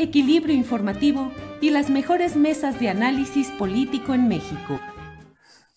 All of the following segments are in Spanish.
equilibrio informativo y las mejores mesas de análisis político en México.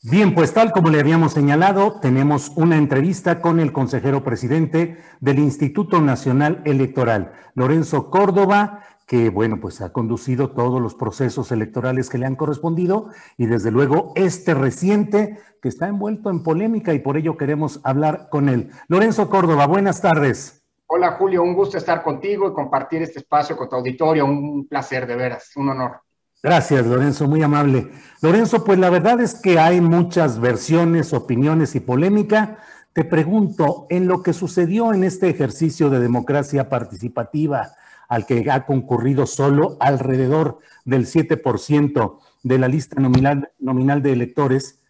Bien, pues tal como le habíamos señalado, tenemos una entrevista con el consejero presidente del Instituto Nacional Electoral, Lorenzo Córdoba, que bueno, pues ha conducido todos los procesos electorales que le han correspondido y desde luego este reciente que está envuelto en polémica y por ello queremos hablar con él. Lorenzo Córdoba, buenas tardes. Hola Julio, un gusto estar contigo y compartir este espacio con tu auditorio. Un placer, de veras, un honor. Gracias, Lorenzo, muy amable. Lorenzo, pues la verdad es que hay muchas versiones, opiniones y polémica. Te pregunto, en lo que sucedió en este ejercicio de democracia participativa, al que ha concurrido solo alrededor del 7% de la lista nominal, nominal de electores,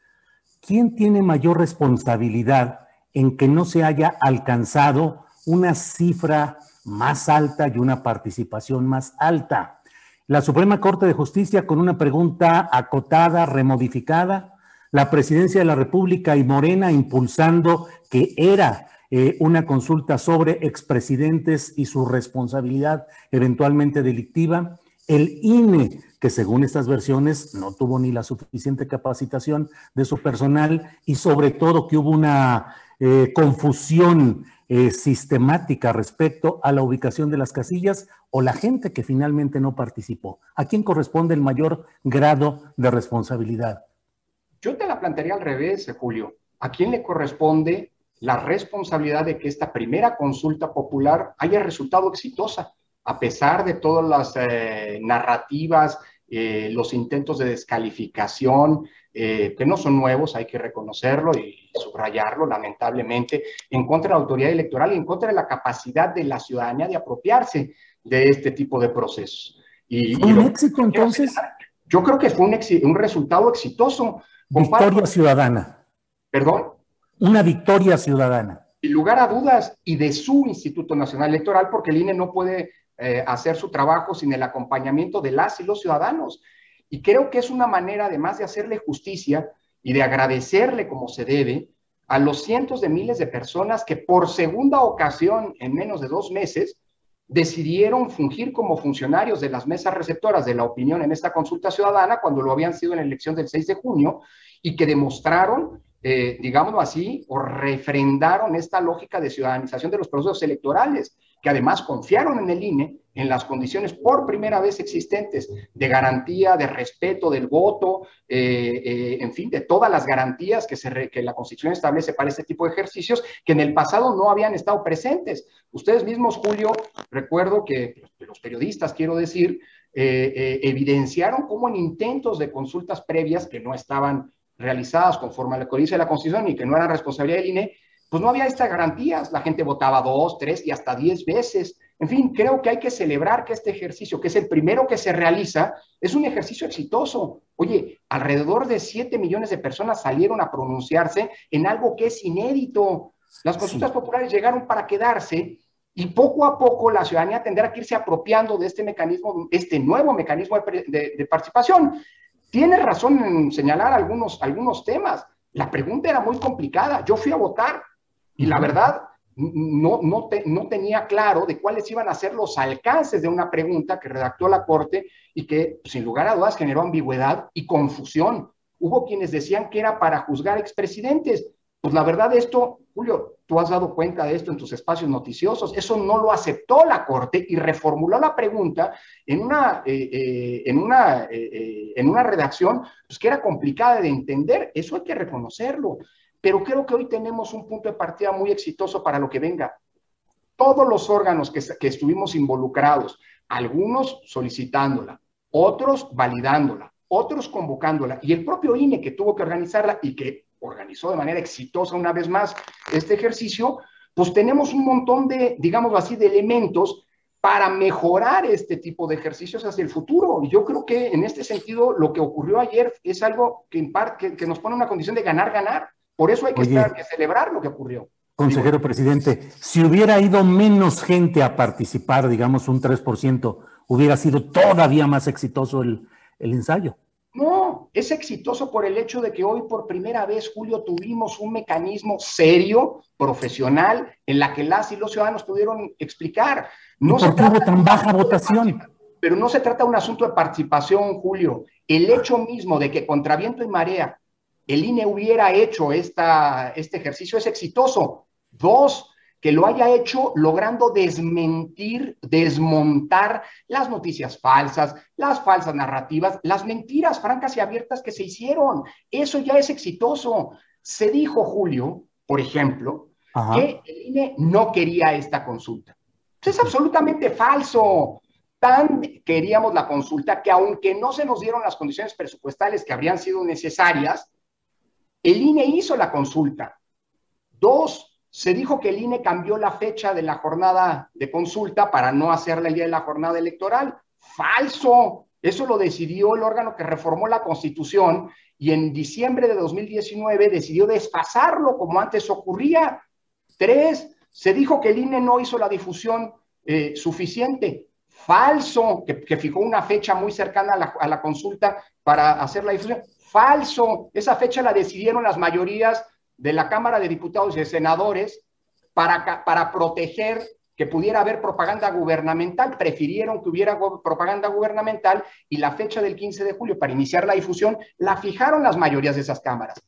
¿quién tiene mayor responsabilidad en que no se haya alcanzado una cifra más alta y una participación más alta. La Suprema Corte de Justicia con una pregunta acotada, remodificada, la Presidencia de la República y Morena impulsando que era eh, una consulta sobre expresidentes y su responsabilidad eventualmente delictiva, el INE, que según estas versiones no tuvo ni la suficiente capacitación de su personal y sobre todo que hubo una eh, confusión eh, sistemática respecto a la ubicación de las casillas o la gente que finalmente no participó? ¿A quién corresponde el mayor grado de responsabilidad? Yo te la plantearía al revés, Julio. ¿A quién le corresponde la responsabilidad de que esta primera consulta popular haya resultado exitosa, a pesar de todas las eh, narrativas, eh, los intentos de descalificación, eh, que no son nuevos, hay que reconocerlo y subrayarlo, lamentablemente, en contra de la autoridad electoral y en contra de la capacidad de la ciudadanía de apropiarse de este tipo de procesos. Y, ¿Un éxito entonces? Yo creo que fue un, un resultado exitoso. Victoria ciudadana. ¿Perdón? Una victoria ciudadana. Sin lugar a dudas, y de su Instituto Nacional Electoral, porque el INE no puede eh, hacer su trabajo sin el acompañamiento de las y los ciudadanos. Y creo que es una manera, además de hacerle justicia y de agradecerle como se debe, a los cientos de miles de personas que por segunda ocasión en menos de dos meses decidieron fungir como funcionarios de las mesas receptoras de la opinión en esta consulta ciudadana cuando lo habían sido en la elección del 6 de junio y que demostraron, eh, digámoslo así, o refrendaron esta lógica de ciudadanización de los procesos electorales que además confiaron en el INE en las condiciones por primera vez existentes de garantía, de respeto del voto, eh, eh, en fin, de todas las garantías que, se que la Constitución establece para este tipo de ejercicios que en el pasado no habían estado presentes. Ustedes mismos, Julio, recuerdo que los periodistas, quiero decir, evidenciaron cómo en intentos de consultas previas que no estaban realizadas conforme a la codicia de la Constitución y que no eran responsabilidad del INE, pues no había estas garantías. La gente votaba dos, tres y hasta diez veces. En fin, creo que hay que celebrar que este ejercicio, que es el primero que se realiza, es un ejercicio exitoso. Oye, alrededor de siete millones de personas salieron a pronunciarse en algo que es inédito. Las consultas populares llegaron para quedarse y poco a poco la ciudadanía tendrá que irse apropiando de este mecanismo, este nuevo mecanismo de, participación. Tiene razón en señalar algunos, algunos temas. La pregunta era muy complicada. Yo fui a votar y la verdad, no, no, no tenía claro de cuáles iban a ser los alcances de una pregunta que redactó la Corte y que, sin lugar a dudas, generó ambigüedad y confusión. Hubo quienes decían que era para juzgar expresidentes. Pues la verdad, esto, Julio, tú has dado cuenta de esto en tus espacios noticiosos, eso no lo aceptó la Corte y reformuló la pregunta en una, eh, eh, en una, eh, en una redacción pues, que era complicada de entender, eso hay que reconocerlo. Pero creo que hoy tenemos un punto de partida muy exitoso para lo que venga. Todos los órganos que, que estuvimos involucrados, algunos solicitándola, otros validándola, otros convocándola, y el propio INE que tuvo que organizarla y que organizó de manera exitosa una vez más este ejercicio, pues tenemos un montón de, digamos así, de elementos para mejorar este tipo de ejercicios hacia el futuro. Y yo creo que en este sentido lo que ocurrió ayer es algo que, en parte, que nos pone en una condición de ganar, ganar. Por eso hay que, que celebrar lo que ocurrió. Consejero presidente, si hubiera ido menos gente a participar, digamos un 3%, hubiera sido todavía más exitoso el, el ensayo. Es exitoso por el hecho de que hoy por primera vez, Julio, tuvimos un mecanismo serio, profesional, en la que las y los ciudadanos pudieron explicar. No ¿Por qué hubo tan baja votación? Pero no se trata de un asunto de participación, Julio. El hecho mismo de que contra viento y marea el INE hubiera hecho esta, este ejercicio es exitoso. Dos, que lo haya hecho logrando desmentir, desmontar las noticias falsas, las falsas narrativas, las mentiras francas y abiertas que se hicieron. Eso ya es exitoso. Se dijo, Julio, por ejemplo, que el INE no quería esta consulta. es absolutamente falso. Tan queríamos la consulta que aunque no se nos dieron las condiciones presupuestales que habrían sido necesarias, el INE hizo la consulta. Dos, se dijo que el INE cambió la fecha de la jornada de consulta para no hacerla el día de la jornada electoral. Falso. Eso lo decidió el órgano que reformó la Constitución y en diciembre de 2019 decidió desfasarlo como antes ocurría. Tres, se dijo que el INE no hizo la difusión eh, suficiente. Falso, que, fijó una fecha muy cercana a la, a la consulta para hacer la difusión Falso. Esa fecha la decidieron las mayorías de la Cámara de Diputados y de Senadores para, para proteger que pudiera haber propaganda gubernamental. Prefirieron que hubiera propaganda gubernamental y la fecha del 15 de julio para iniciar la difusión la fijaron las mayorías de esas cámaras.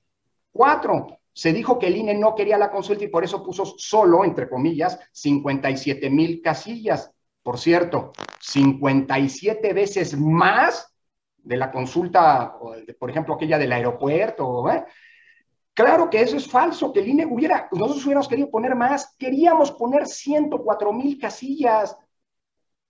Cuatro, se dijo que el INE no quería la consulta y por eso puso solo, entre comillas, 57 mil casillas. Por cierto, 57 veces más de la consulta, por ejemplo, aquella del aeropuerto. ¿eh? Claro que eso es falso, que el INE hubiera, nosotros hubiéramos querido poner más, queríamos poner 104 mil casillas,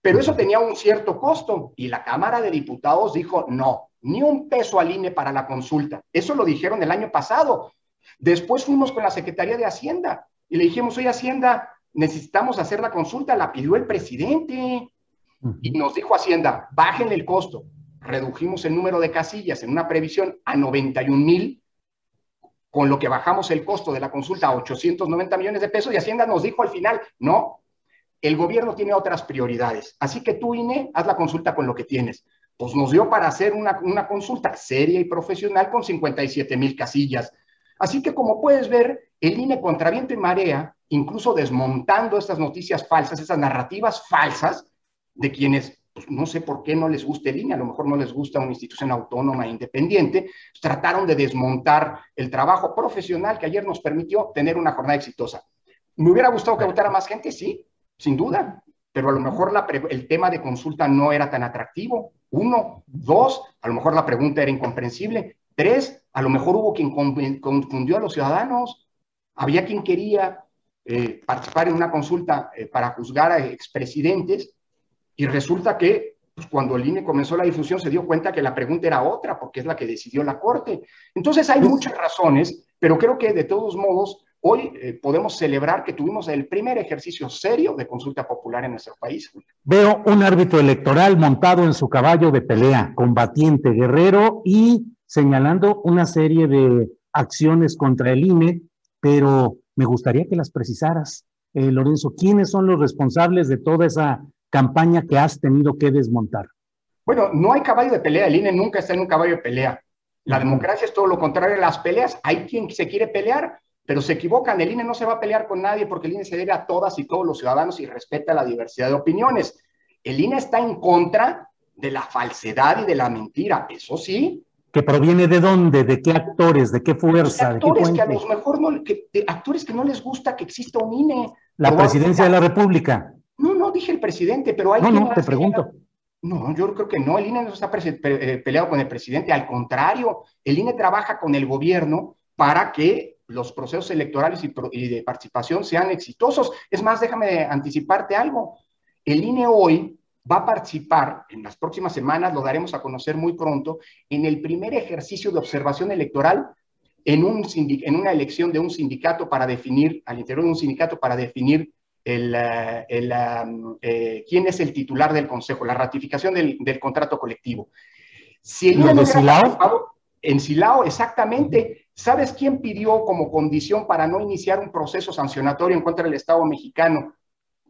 pero eso tenía un cierto costo y la Cámara de Diputados dijo no, ni un peso al INE para la consulta. Eso lo dijeron el año pasado. Después fuimos con la Secretaría de Hacienda y le dijimos, oye Hacienda, necesitamos hacer la consulta, la pidió el presidente. Y nos dijo Hacienda, bajen el costo redujimos el número de casillas en una previsión a 91 mil, con lo que bajamos el costo de la consulta a 890 millones de pesos y Hacienda nos dijo al final, no, el gobierno tiene otras prioridades, así que tú, INE, haz la consulta con lo que tienes. Pues nos dio para hacer una, una consulta seria y profesional con 57 mil casillas. Así que como puedes ver, el INE contra viento y marea, incluso desmontando estas noticias falsas, esas narrativas falsas de quienes pues no sé por qué no les gusta el INE, a lo mejor no les gusta una institución autónoma e independiente, trataron de desmontar el trabajo profesional que ayer nos permitió tener una jornada exitosa. ¿Me hubiera gustado que votara más gente? Sí, sin duda, pero a lo mejor el tema de consulta no era tan atractivo. Uno, dos, a lo mejor la pregunta era incomprensible. Tres, a lo mejor hubo quien confundió a los ciudadanos. Había quien quería eh, participar en una consulta eh, para juzgar a expresidentes y resulta que pues, cuando el INE comenzó la difusión se dio cuenta que la pregunta era otra, porque es la que decidió la Corte. Entonces hay muchas razones, pero creo que de todos modos hoy eh, podemos celebrar que tuvimos el primer ejercicio serio de consulta popular en nuestro país. Veo un árbitro electoral montado en su caballo de pelea, combatiente, guerrero y señalando una serie de acciones contra el INE, pero me gustaría que las precisaras. Eh, Lorenzo, ¿quiénes son los responsables de toda esa campaña que has tenido que desmontar? Bueno, no hay caballo de pelea, el INE nunca está en un caballo de pelea. La democracia es todo lo contrario a las peleas. Hay quien se quiere pelear. pero se equivocan. El INE no se va a pelear con nadie porque el INE se debe a todas y todos los ciudadanos y respeta la diversidad de opiniones. El INE está en contra de la falsedad y de la mentira, eso sí. ¿Que proviene de dónde? ¿De qué actores? ¿De qué fuerza? De actores ¿De qué que a lo mejor no, que, actores que no les gusta que exista un INE. La presidencia de la República. Dije el presidente, pero hay. No, no, te pregunto. No, yo creo que no. El INE no está eh, peleado con el presidente. Al contrario, el INE trabaja con el gobierno para que los procesos electorales y, de participación sean exitosos. Es más, déjame anticiparte algo. El INE hoy va a participar en las próximas semanas, lo daremos a conocer muy pronto, en el primer ejercicio de observación electoral en, un en una elección de un sindicato para definir, al interior de un sindicato para definir el, el, eh, quién es el titular del consejo, la ratificación del, del contrato colectivo. Si el Silao? En Silao, exactamente. ¿Sabes quién pidió como condición para no iniciar un proceso sancionatorio en contra del Estado mexicano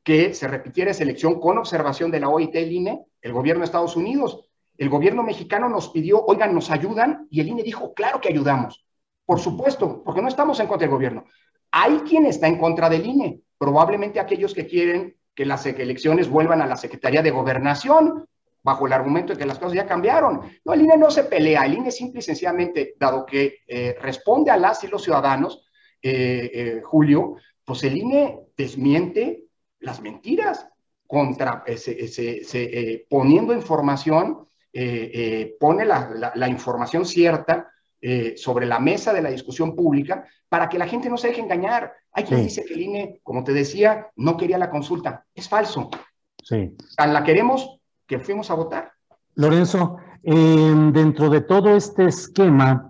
que se repitiera esa elección con observación de la OIT el INE? El gobierno de Estados Unidos. El gobierno mexicano nos pidió, oigan, ¿nos ayudan? Y el INE dijo, claro que ayudamos. Por supuesto, porque no estamos en contra del gobierno. Hay quien está en contra del INE, probablemente aquellos que quieren que las elecciones vuelvan a la Secretaría de Gobernación, bajo el argumento de que las cosas ya cambiaron. No, el INE no se pelea, el INE simple y sencillamente, dado que eh, responde a las y los ciudadanos, eh, eh, Julio, pues el INE desmiente las mentiras, contra, se, poniendo información, pone la, información cierta sobre la mesa de la discusión pública para que la gente no se deje engañar. Hay quien dice que el INE, como te decía, no quería la consulta. Es falso. Sí. Tan la queremos que fuimos a votar. Lorenzo, dentro de todo este esquema,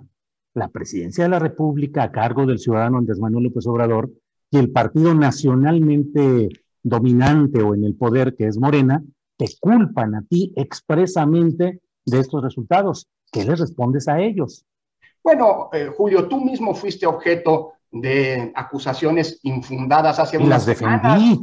la presidencia de la República a cargo del ciudadano Andrés Manuel López Obrador y el partido nacionalmente dominante o en el poder que es Morena, te culpan a ti expresamente de estos resultados. ¿Qué les respondes a ellos? Bueno, eh, Julio, tú mismo fuiste objeto de acusaciones infundadas hacia y las defendí.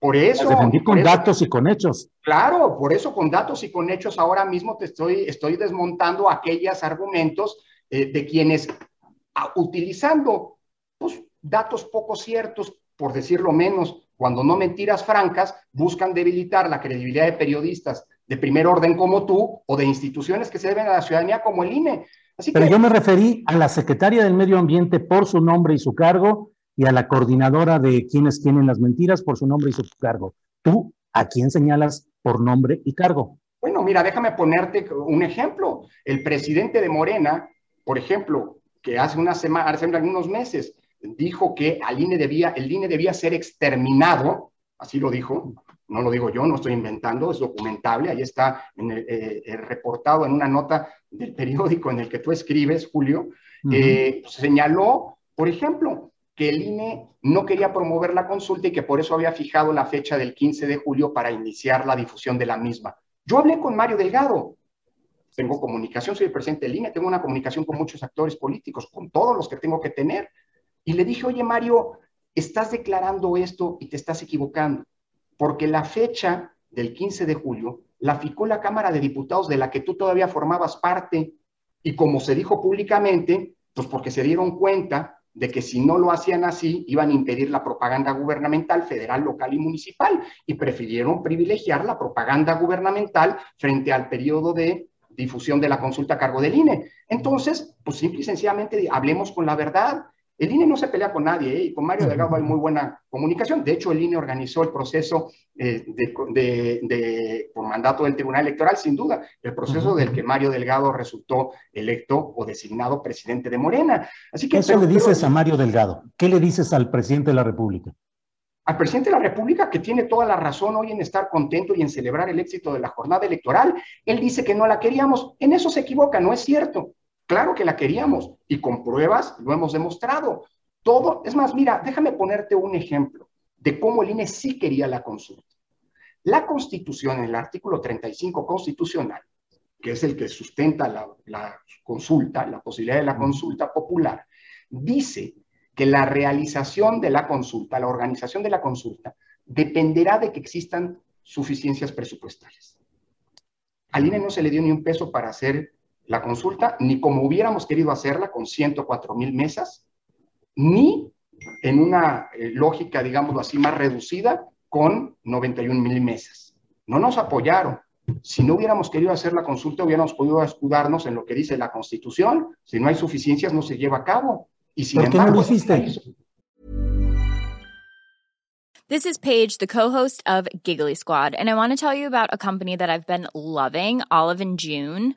Por eso. defendí con datos y con hechos. Claro, por eso con datos y con hechos ahora mismo te estoy, estoy desmontando aquellos argumentos eh, de quienes utilizando pues, datos poco ciertos, por decirlo menos, cuando no mentiras francas, buscan debilitar la credibilidad de periodistas de primer orden como tú o de instituciones que se deben a la ciudadanía como el INE. Así Pero yo me referí a la secretaria del Medio Ambiente por su nombre y su cargo y a la coordinadora de quienes tienen las mentiras por su nombre y su cargo. ¿Tú a quién señalas por nombre y cargo? Bueno, mira, déjame ponerte un ejemplo. El presidente de Morena, por ejemplo, que hace una semana, hace algunos meses, dijo que al INE debía, el INE debía ser exterminado, así lo dijo, no lo digo yo, no estoy inventando, es documentable, ahí está en el, eh, eh, reportado en una nota del periódico en el que tú escribes, Julio, eh, señaló, por ejemplo, que el INE no quería promover la consulta y que por eso había fijado la fecha del 15 de julio para iniciar la difusión de la misma. Yo hablé con Mario Delgado, tengo comunicación, soy el presidente del INE, tengo una comunicación con muchos actores políticos, con todos los que tengo que tener. Y le dije, oye Mario, estás declarando esto y te estás equivocando, porque la fecha del 15 de julio la fijó la Cámara de Diputados de la que tú todavía formabas parte. Y como se dijo públicamente, pues porque se dieron cuenta de que si no lo hacían así, iban a impedir la propaganda gubernamental federal, local y municipal, y prefirieron privilegiar la propaganda gubernamental frente al periodo de difusión de la consulta a cargo del INE. Entonces, pues simple y sencillamente hablemos con la verdad. El INE no se pelea con nadie, ¿eh? y con Mario Delgado hay muy buena comunicación. De hecho, el INE organizó el proceso eh, de, por mandato del Tribunal Electoral, sin duda, el proceso del que Mario Delgado resultó electo o designado presidente de Morena. Así que, ¿Qué le dices a Mario Delgado? ¿Qué le dices al presidente de la República? Al presidente de la República, que tiene toda la razón hoy en estar contento y en celebrar el éxito de la jornada electoral, él dice que no la queríamos. En eso se equivoca, no es cierto. Claro que la queríamos y con pruebas lo hemos demostrado. Todo, es más, mira, déjame ponerte un ejemplo de cómo el INE sí quería la consulta. La Constitución, en el artículo 35 constitucional, que es el que sustenta la, la consulta, la posibilidad de la consulta popular, dice que la realización de la consulta, la organización de la consulta, dependerá de que existan suficiencias presupuestales. Al INE no se le dio ni un peso para hacer la consulta, ni como hubiéramos querido hacerla con 104 mil mesas, ni en una eh, lógica, digámoslo así, más reducida, con 91 mil mesas. No nos apoyaron. Si no hubiéramos querido hacer la consulta, hubiéramos podido escudarnos en lo que dice la Constitución. Si no hay suficiencias, no se lleva a cabo. Y sin ¿Por qué embargo, no hiciste? This is Paige, the co-host of Giggly Squad, and I want to tell you about a company that I've been loving, Olive and June.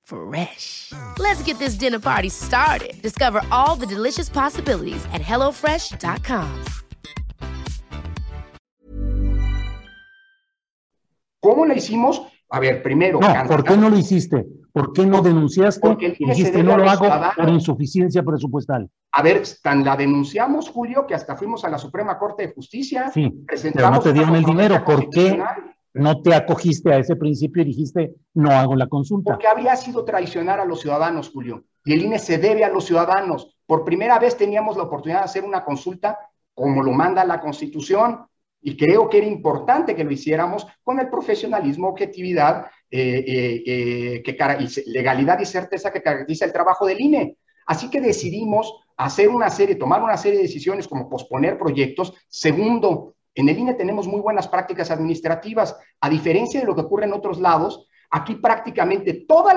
Fresh. Let's get this dinner party started. Discover all the delicious possibilities at hellofresh.com. ¿Cómo la hicimos? A ver, primero. No, cancelar- ¿por qué no lo hiciste? ¿Por qué no denunciaste Porque y dijiste no lo hago ciudadanos"? por insuficiencia presupuestal? A ver, tan la denunciamos, Julio, que hasta fuimos a la Suprema Corte de Justicia. Sí, pero no presentamos te dieron el dinero. ¿Por qué no te acogiste a ese principio y dijiste no hago la consulta? Porque habría sido traicionar a los ciudadanos, Julio. Y el INE se debe a los ciudadanos. Por primera vez teníamos la oportunidad de hacer una consulta como lo manda la Constitución. Y creo que era importante que lo hiciéramos con el profesionalismo, objetividad, eh, eh, eh, legalidad y certeza que caracteriza el trabajo del INE. Así que decidimos hacer una serie, tomar una serie de decisiones como posponer proyectos. Segundo, en el INE tenemos muy buenas prácticas administrativas, a diferencia de lo que ocurre en otros lados. Aquí prácticamente todos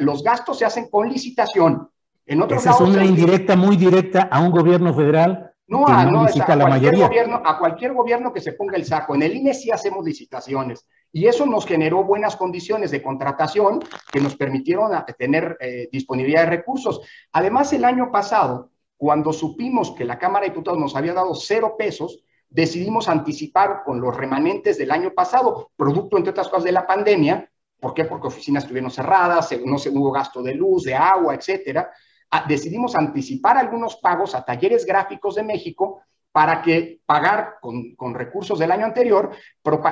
los gastos se hacen con licitación. En otros Esa es una indirecta muy directa a un gobierno federal no, que a, no no, es licita a la cualquier mayoría. gobierno, a cualquier gobierno que se ponga el saco. En el INE sí hacemos licitaciones y eso nos generó buenas condiciones de contratación que nos permitieron a- tener eh, disponibilidad de recursos. Además, el año pasado, cuando supimos que la Cámara de Diputados nos había dado cero pesos, decidimos anticipar con los remanentes del año pasado, producto, entre otras cosas, de la pandemia. ¿Por qué? Porque oficinas estuvieron cerradas, no se hubo gasto de luz, de agua, etcétera a- decidimos anticipar algunos pagos a talleres gráficos de México para que pagar con, con recursos del año anterior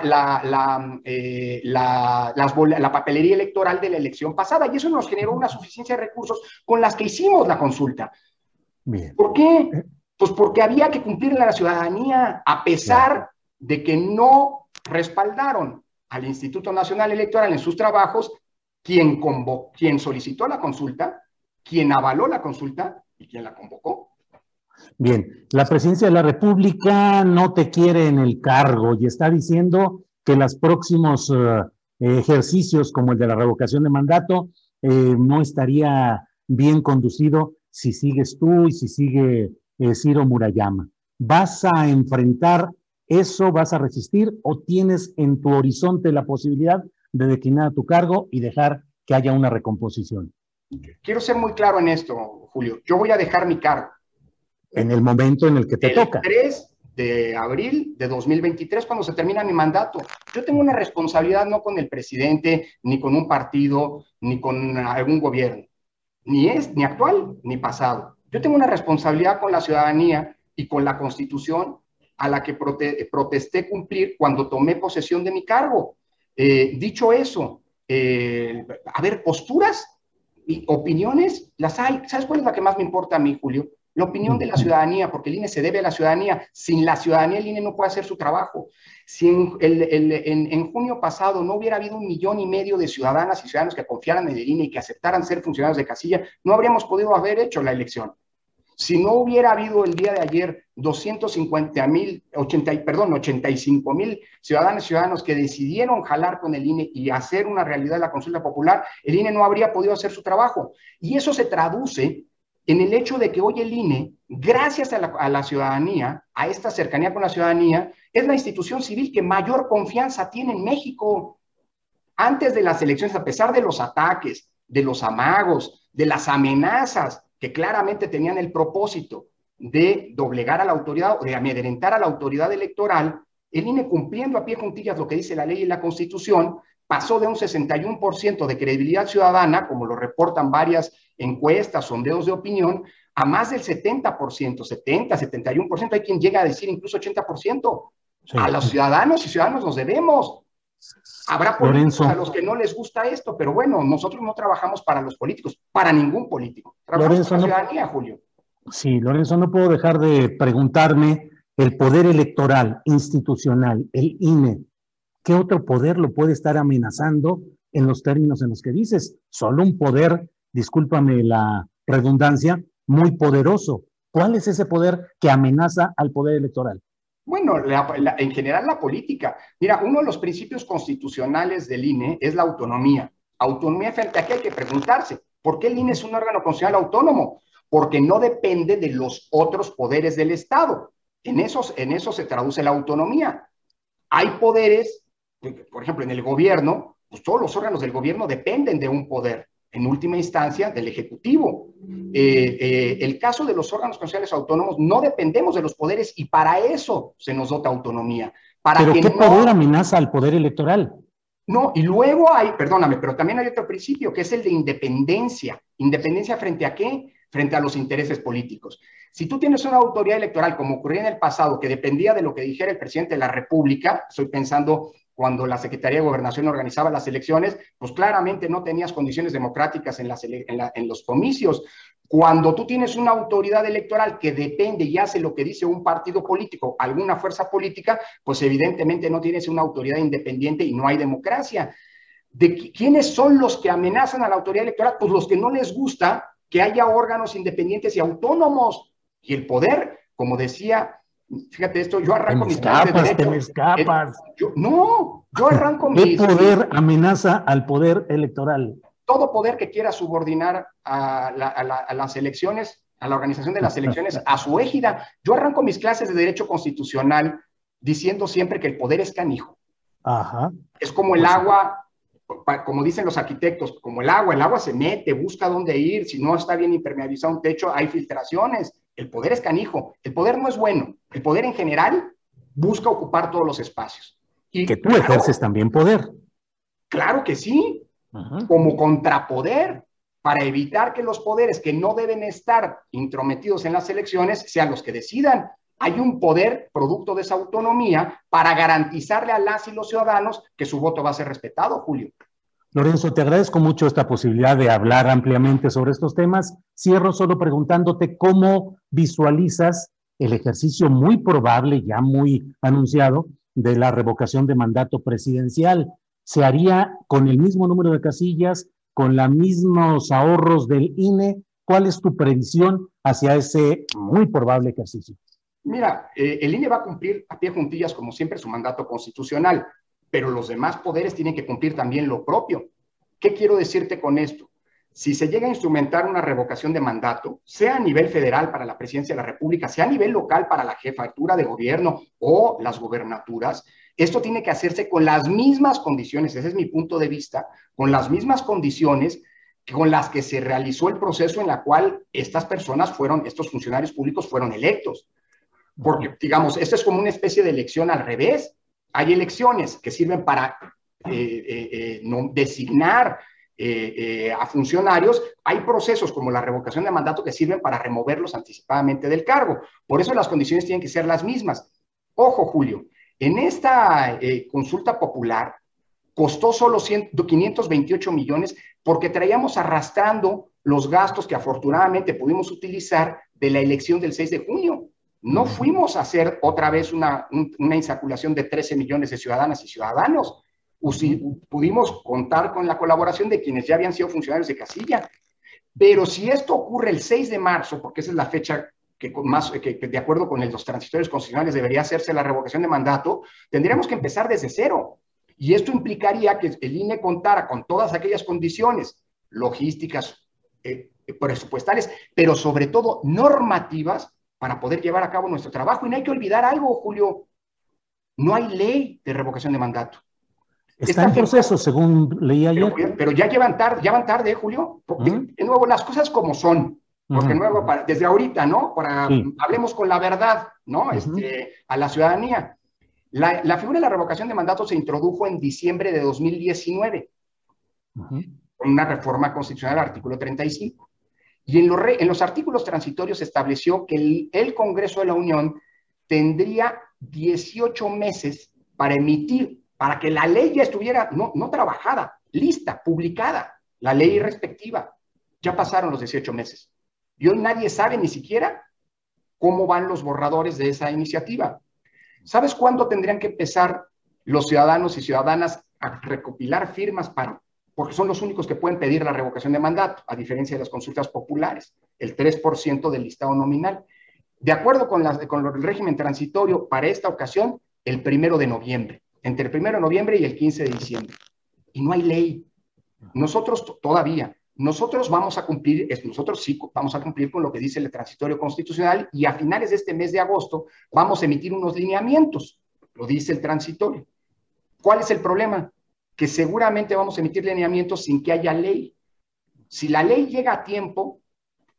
la, la, eh, la- las la papelería electoral de la elección pasada. Y eso nos generó una suficiencia de recursos con las que hicimos la consulta. Bien. ¿Por qué? Pues porque había que cumplirle a la ciudadanía, a pesar de que no respaldaron al Instituto Nacional Electoral en sus trabajos, quien, quien solicitó la consulta, quien avaló la consulta y quien la convocó. Bien, la presidencia de la República no te quiere en el cargo y está diciendo que los próximos eh, ejercicios como el de la revocación de mandato eh, no estaría bien conducido si sigues tú y si sigue eh, Ciro Murayama. ¿Vas a enfrentar eso? ¿Vas a resistir o tienes en tu horizonte la posibilidad de declinar tu cargo y dejar que haya una recomposición? Quiero ser muy claro en esto, Julio. Yo voy a dejar mi cargo. En el momento en el que te el toca. 3 de abril de 2023, cuando se termina mi mandato. Yo tengo una responsabilidad no con el presidente, ni con un partido, ni con algún gobierno, ni es ni actual ni pasado. Yo tengo una responsabilidad con la ciudadanía y con la constitución a la que prote protesté cumplir cuando tomé posesión de mi cargo. Eh, dicho eso, eh, a ver, posturas y opiniones, las hay. ¿Sabes cuál es la que más me importa a mí, Julio? La opinión de la ciudadanía, porque el INE se debe a la ciudadanía. Sin la ciudadanía, el INE no puede hacer su trabajo. Si en, el, el, en, en, junio pasado no hubiera habido un millón y medio de ciudadanas y ciudadanos que confiaran en el INE y que aceptaran ser funcionarios de casilla, no habríamos podido haber hecho la elección. Si no hubiera habido el día de ayer 250 mil, 80, perdón, 85 mil ciudadanos y ciudadanos que decidieron jalar con el INE y hacer una realidad la consulta popular, el INE no habría podido hacer su trabajo. Y eso se traduce en el hecho de que hoy el INE, gracias a la, ciudadanía, a esta cercanía con la ciudadanía, es la institución civil que mayor confianza tiene en México. Antes de las elecciones, a pesar de los ataques, de los amagos, de las amenazas que claramente tenían el propósito de doblegar a la autoridad o de amedrentar a la autoridad electoral, el INE cumpliendo a pie juntillas lo que dice la ley y la constitución, pasó de un 61% de credibilidad ciudadana, como lo reportan varias encuestas, sondeos de opinión, a más del 70%, 70, 71%, hay quien llega a decir incluso 80%. A los ciudadanos y ciudadanos nos debemos. Habrá políticos a los que no les gusta esto, pero bueno, nosotros no trabajamos para los políticos, para ningún político. Trabajamos para la ciudadanía, Julio. Sí, Lorenzo, no puedo dejar de preguntarme el poder electoral institucional, el INE, ¿qué otro poder lo puede estar amenazando en los términos en los que dices? Solo un poder, discúlpame la redundancia, muy poderoso. ¿Cuál es ese poder que amenaza al poder electoral? Bueno, en general la política. Mira, uno de los principios constitucionales del INE es la autonomía. Autonomía frente a qué hay que preguntarse. ¿Por qué el INE es un órgano constitucional autónomo? Porque no depende de los otros poderes del Estado. En, esos, en eso se traduce la autonomía. Hay poderes, por ejemplo, en el gobierno, pues todos los órganos del gobierno dependen de un poder, en última instancia, del Ejecutivo. Eh, eh, el caso de los órganos constitucionales autónomos, no dependemos de los poderes y para eso se nos dota autonomía. Para ¿Pero qué poder amenaza al poder electoral? No, y luego hay, perdóname, pero también hay otro principio, que es el de independencia. ¿Independencia frente a qué? Frente a los intereses políticos. Si tú tienes una autoridad electoral, como ocurría en el pasado, que dependía de lo que dijera el presidente de la República, estoy pensando cuando la Secretaría de Gobernación organizaba las elecciones, pues claramente no tenías condiciones democráticas en, los comicios. Cuando tú tienes una autoridad electoral que depende y hace lo que dice un partido político, alguna fuerza política, pues evidentemente no tienes una autoridad independiente y no hay democracia. ¿De quiénes son los que amenazan a la autoridad electoral? Pues los que no les gusta que haya órganos independientes y autónomos. Y el poder, como decía, fíjate esto, yo arranco mis clases de derecho. Te escapas. no, yo arranco ¿Qué poder amenaza al poder electoral? Todo poder que quiera subordinar a, las elecciones, a la organización de las elecciones, a su égida. Yo arranco mis clases de derecho constitucional diciendo siempre que el poder es canijo. Ajá. Es como el agua como dicen los arquitectos, como el agua, el agua se mete, busca dónde ir, si no está bien impermeabilizado un techo, hay filtraciones. El poder es canijo, el poder no es bueno, el poder en general busca ocupar todos los espacios. Y que tú ejerces también poder. Claro que sí, como contrapoder, para evitar que los poderes que no deben estar intrometidos en las elecciones sean los que decidan. Hay un poder producto de esa autonomía para garantizarle a las y los ciudadanos que su voto va a ser respetado, Julio. Lorenzo, te agradezco mucho esta posibilidad de hablar ampliamente sobre estos temas. Cierro solo preguntándote cómo visualizas el ejercicio muy probable, ya muy anunciado, de la revocación de mandato presidencial. ¿Se haría con el mismo número de casillas, con los mismos ahorros del INE? ¿Cuál es tu previsión hacia ese muy probable ejercicio? Mira, eh, el INE va a cumplir a pie juntillas, como siempre, su mandato constitucional pero los demás poderes tienen que cumplir también lo propio. ¿Qué quiero decirte con esto? Si se llega a instrumentar una revocación de mandato, sea a nivel federal para la presidencia de la República, sea a nivel local para la jefatura de gobierno o las gobernaturas, esto tiene que hacerse con las mismas condiciones, ese es mi punto de vista, con las mismas condiciones con las que se realizó el proceso en la cual estas personas fueron, estos funcionarios públicos fueron electos. Porque, digamos, esto es como una especie de elección al revés. Hay elecciones que sirven para eh, eh, eh, no, designar a funcionarios, hay procesos como la revocación de mandato que sirven para removerlos anticipadamente del cargo. Por eso las condiciones tienen que ser las mismas. Ojo, Julio, en esta consulta popular costó solo 528 millones porque traíamos arrastrando los gastos que afortunadamente pudimos utilizar de la elección del 6 de junio. No fuimos a hacer otra vez una, insaculación de 13 millones de ciudadanas y ciudadanos. Pudimos contar con la colaboración de quienes ya habían sido funcionarios de casilla. Pero si esto ocurre el 6 de marzo, porque esa es la fecha que, más, que, de acuerdo con los transitorios constitucionales debería hacerse la revocación de mandato, tendríamos que empezar desde cero. Y esto implicaría que el INE contara con todas aquellas condiciones logísticas, eh, presupuestales, pero sobre todo normativas para poder llevar a cabo nuestro trabajo. Y no hay que olvidar algo, Julio, no hay ley de revocación de mandato. Está en proceso, según leí ayer. Pero, ya llevan tarde, ya van tarde, Julio. De nuevo, las cosas como son. Porque nuevo, desde ahorita, ¿no? Para, Hablemos con la verdad, ¿no? este, a la ciudadanía. La, la, figura de la revocación de mandato se introdujo en diciembre de 2019 con una reforma constitucional, artículo 35. Y en los, artículos transitorios se estableció que el, el Congreso de la Unión tendría 18 meses para emitir, para que la ley ya estuviera no, no trabajada, lista, publicada, la ley respectiva. Ya pasaron los 18 meses. Y hoy nadie sabe ni siquiera cómo van los borradores de esa iniciativa. ¿Sabes cuándo tendrían que empezar los ciudadanos y ciudadanas a recopilar firmas para, porque son los únicos que pueden pedir la revocación de mandato, a diferencia de las consultas populares, el 3% del listado nominal. De acuerdo con, con el régimen transitorio, para esta ocasión, el primero de noviembre, entre el primero de noviembre y el 15 de diciembre. Y no hay ley. Nosotros todavía, nosotros vamos a cumplir, nosotros sí vamos a cumplir con lo que dice el transitorio constitucional y a finales de este mes de agosto vamos a emitir unos lineamientos, lo dice el transitorio. ¿Cuál es el problema? Que seguramente vamos a emitir lineamientos sin que haya ley. Si la ley llega a tiempo,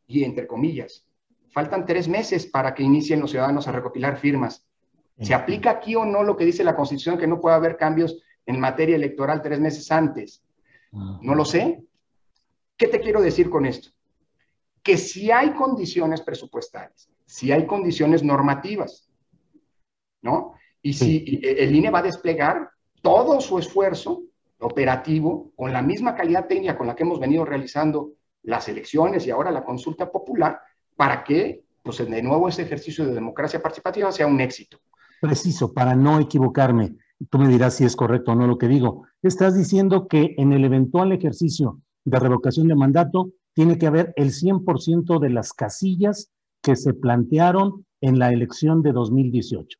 y entre comillas, faltan tres meses para que inicien los ciudadanos a recopilar firmas. ¿Se aplica aquí o no lo que dice la Constitución, que no puede haber cambios en materia electoral tres meses antes? No lo sé. ¿Qué te quiero decir con esto? Que si hay condiciones presupuestales, si hay condiciones normativas, ¿no? Y si el INE va a desplegar todo su esfuerzo operativo con la misma calidad técnica con la que hemos venido realizando las elecciones y ahora la consulta popular, para que, pues de nuevo, ese ejercicio de democracia participativa sea un éxito. Preciso, para no equivocarme, tú me dirás si es correcto o no lo que digo. Estás diciendo que en el eventual ejercicio de revocación de mandato tiene que haber el 100% de las casillas que se plantearon en la elección de 2018.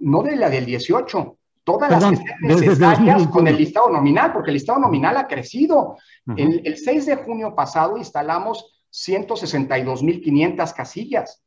No de la del 18, todas las que estén necesarias con el listado nominal, porque el listado nominal ha crecido. el, el 6 de junio pasado instalamos 162.500 casillas.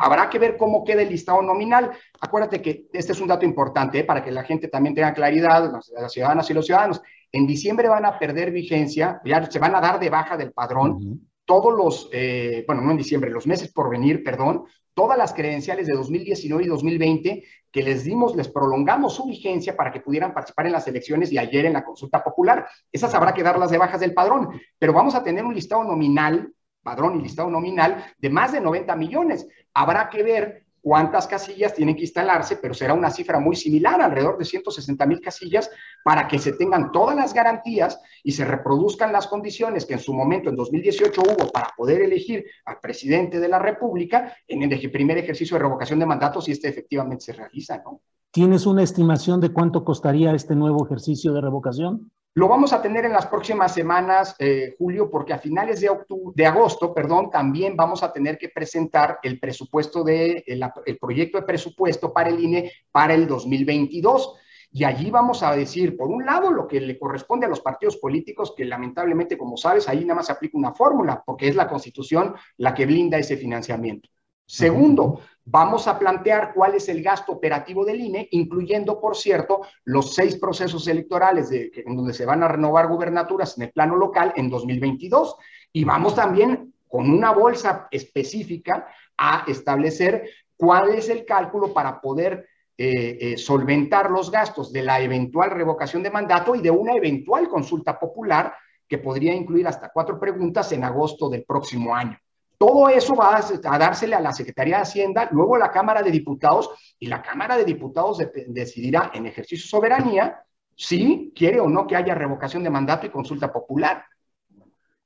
Habrá que ver cómo queda el listado nominal. Acuérdate que este es un dato importante ¿eh? para que la gente también tenga claridad, las, ciudadanas y los ciudadanos. En diciembre van a perder vigencia, ya se van a dar de baja del padrón todos los, eh, bueno, no en diciembre, los meses por venir, perdón, todas las credenciales de 2019 y 2020 que les dimos, les prolongamos su vigencia para que pudieran participar en las elecciones y ayer en la consulta popular. Esas habrá que darlas de bajas del padrón, pero vamos a tener un listado nominal padrón y listado nominal de más de 90 millones. Habrá que ver cuántas casillas tienen que instalarse, pero será una cifra muy similar, alrededor de 160 mil casillas, para que se tengan todas las garantías y se reproduzcan las condiciones que en su momento, en 2018, hubo para poder elegir al presidente de la República en el primer ejercicio de revocación de mandatos y este efectivamente se realiza, ¿no? ¿Tienes una estimación de cuánto costaría este nuevo ejercicio de revocación? Lo vamos a tener en las próximas semanas, eh, Julio, porque a finales de, de agosto, perdón, también vamos a tener que presentar el presupuesto de, el, proyecto de presupuesto para el INE para el 2022. Y allí vamos a decir, por un lado, lo que le corresponde a los partidos políticos, que lamentablemente, como sabes, ahí nada más se aplica una fórmula, porque es la constitución la que blinda ese financiamiento. Segundo, vamos a plantear cuál es el gasto operativo del INE, incluyendo, por cierto, los seis procesos electorales de, en donde se van a renovar gubernaturas en el plano local en 2022. Y vamos también con una bolsa específica a establecer cuál es el cálculo para poder eh, eh, solventar los gastos de la eventual revocación de mandato y de una eventual consulta popular que podría incluir hasta cuatro preguntas en agosto del próximo año. Todo eso va a, dársele a la Secretaría de Hacienda, luego a la Cámara de Diputados, y la Cámara de Diputados decidirá en ejercicio de soberanía si quiere o no que haya revocación de mandato y consulta popular.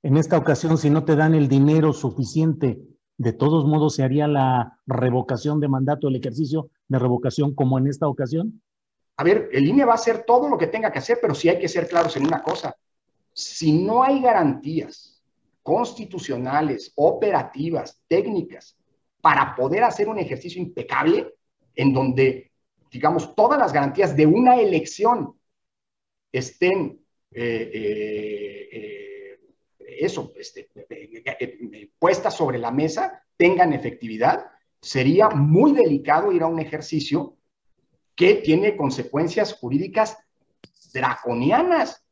En esta ocasión, si no te dan el dinero suficiente, de todos modos se haría la revocación de mandato, el ejercicio de revocación como en esta ocasión. A ver, el INE va a hacer todo lo que tenga que hacer, pero sí hay que ser claros en una cosa. Si no hay garantías constitucionales, operativas, técnicas, para poder hacer un ejercicio impecable en donde, digamos, todas las garantías de una elección estén eh, eh, eso, este, puestas sobre la mesa, tengan efectividad, sería muy delicado ir a un ejercicio que tiene consecuencias jurídicas draconianas.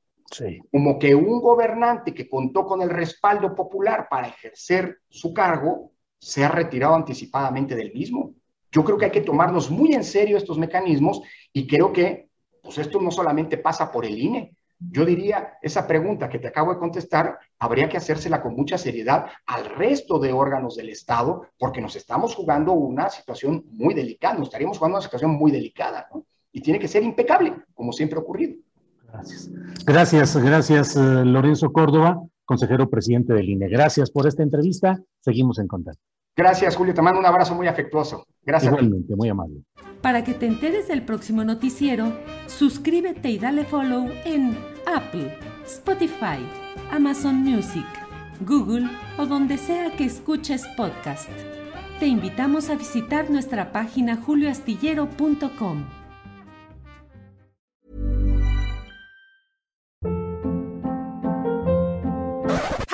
Como que un gobernante que contó con el respaldo popular para ejercer su cargo se ha retirado anticipadamente del mismo. Yo creo que hay que tomarnos muy en serio estos mecanismos y creo que pues esto no solamente pasa por el INE. Yo diría, esa pregunta que te acabo de contestar, habría que hacérsela con mucha seriedad al resto de órganos del Estado, porque nos estamos jugando una situación muy delicada, nos estaríamos jugando una situación muy delicada. Y tiene que ser impecable, como siempre ha ocurrido. Gracias. Gracias, gracias, eh, Lorenzo Córdoba, consejero presidente del INE. Gracias por esta entrevista. Seguimos en contacto. Gracias, Julio. Te mando un abrazo muy afectuoso. Gracias. Igualmente, muy amable. Para que te enteres del próximo noticiero, suscríbete y dale follow en Apple, Spotify, Amazon Music, Google o donde sea que escuches podcast. Te invitamos a visitar nuestra página julioastillero.com.